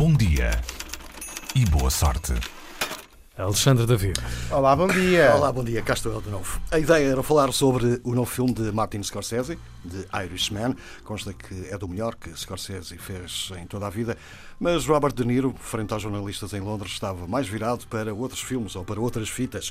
Bom dia e boa sorte. Alexandre David. Olá, bom dia. Olá, bom dia, cá estou eu de novo. A ideia era falar sobre o novo filme de Martin Scorsese, de Irishman. Consta que é do melhor que Scorsese fez em toda a vida, mas Robert De Niro, frente aos jornalistas em Londres, estava mais virado para outros filmes ou para outras fitas.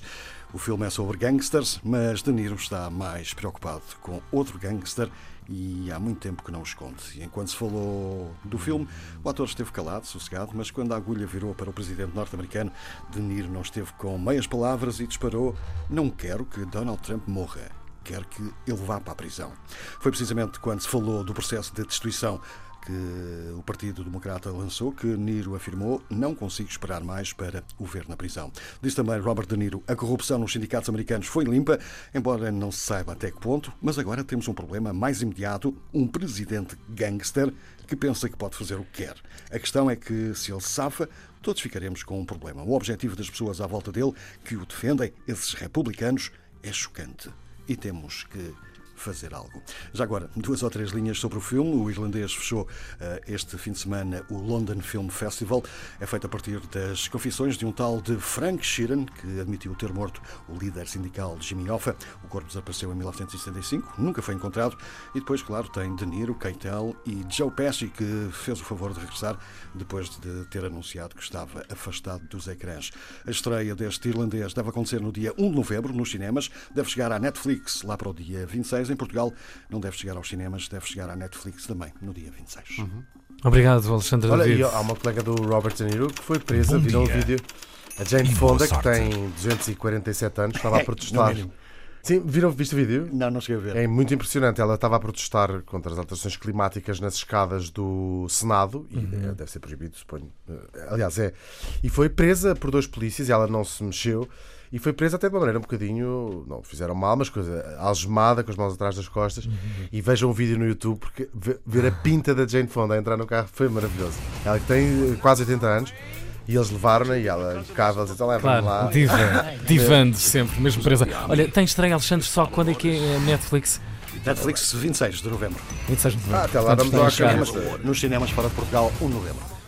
O filme é sobre gangsters, mas De Niro está mais preocupado com outro gangster e há muito tempo que não o esconde. Enquanto se falou do filme, o ator esteve calado, sossegado, mas quando a agulha virou para o presidente norte-americano, De Niro não esteve com meias palavras e disparou: Não quero que Donald Trump morra. Quero que ele vá para a prisão. Foi precisamente quando se falou do processo de destituição que o Partido Democrata lançou, que Niro afirmou não consigo esperar mais para o ver na prisão. Diz também Robert De Niro, a corrupção nos sindicatos americanos foi limpa, embora não se saiba até que ponto, mas agora temos um problema mais imediato, um presidente gangster que pensa que pode fazer o que quer. A questão é que, se ele safa, todos ficaremos com um problema. O objetivo das pessoas à volta dele, que o defendem, esses republicanos, é chocante. E temos que fazer algo. Já agora, duas ou três linhas sobre o filme. O irlandês fechou uh, este fim de semana o London Film Festival. É feito a partir das confissões de um tal de Frank Sheeran, que admitiu ter morto o líder sindical Jimmy Hoffa. O corpo desapareceu em 1975, nunca foi encontrado. E depois, claro, tem De Niro, Keitel e Joe Pesci, que fez o favor de regressar depois de ter anunciado que estava afastado dos ecrãs. A estreia deste irlandês deve acontecer no dia 1 de novembro nos cinemas. Deve chegar à Netflix lá para o dia 26 em Portugal não deve chegar aos cinemas, deve chegar à Netflix também, no dia 26. Uhum. Obrigado, Alexandre Olha, David. e há uma colega do Robert De Niro que foi presa, Bom viram o vídeo. A Jane Fonda, que tem 247 anos, estava a protestar. Sim, viram, viste o vídeo? Não, não cheguei a ver. É muito impressionante. Ela estava a protestar contra as alterações climáticas nas escadas do Senado, e uhum. deve ser proibido, suponho. Aliás, é. E foi presa por dois polícias e ela não se mexeu. E foi presa até de uma maneira um bocadinho. Não fizeram mal, mas coisa algemada, com as mãos atrás das costas. Uhum. E vejam um vídeo no YouTube, porque ver a pinta da Jane Fonda a entrar no carro foi maravilhoso. Ela que tem quase 80 anos. E eles levaram-na e ela impecável, então leva claro, lá. Diva, divando sempre, mesmo presa. Olha, tem estreia, Alexandre, só quando é que é Netflix? Netflix 26 de novembro. 26 de novembro. Ah, até lá vamos lá nos cinemas fora de Portugal, 1 de novembro.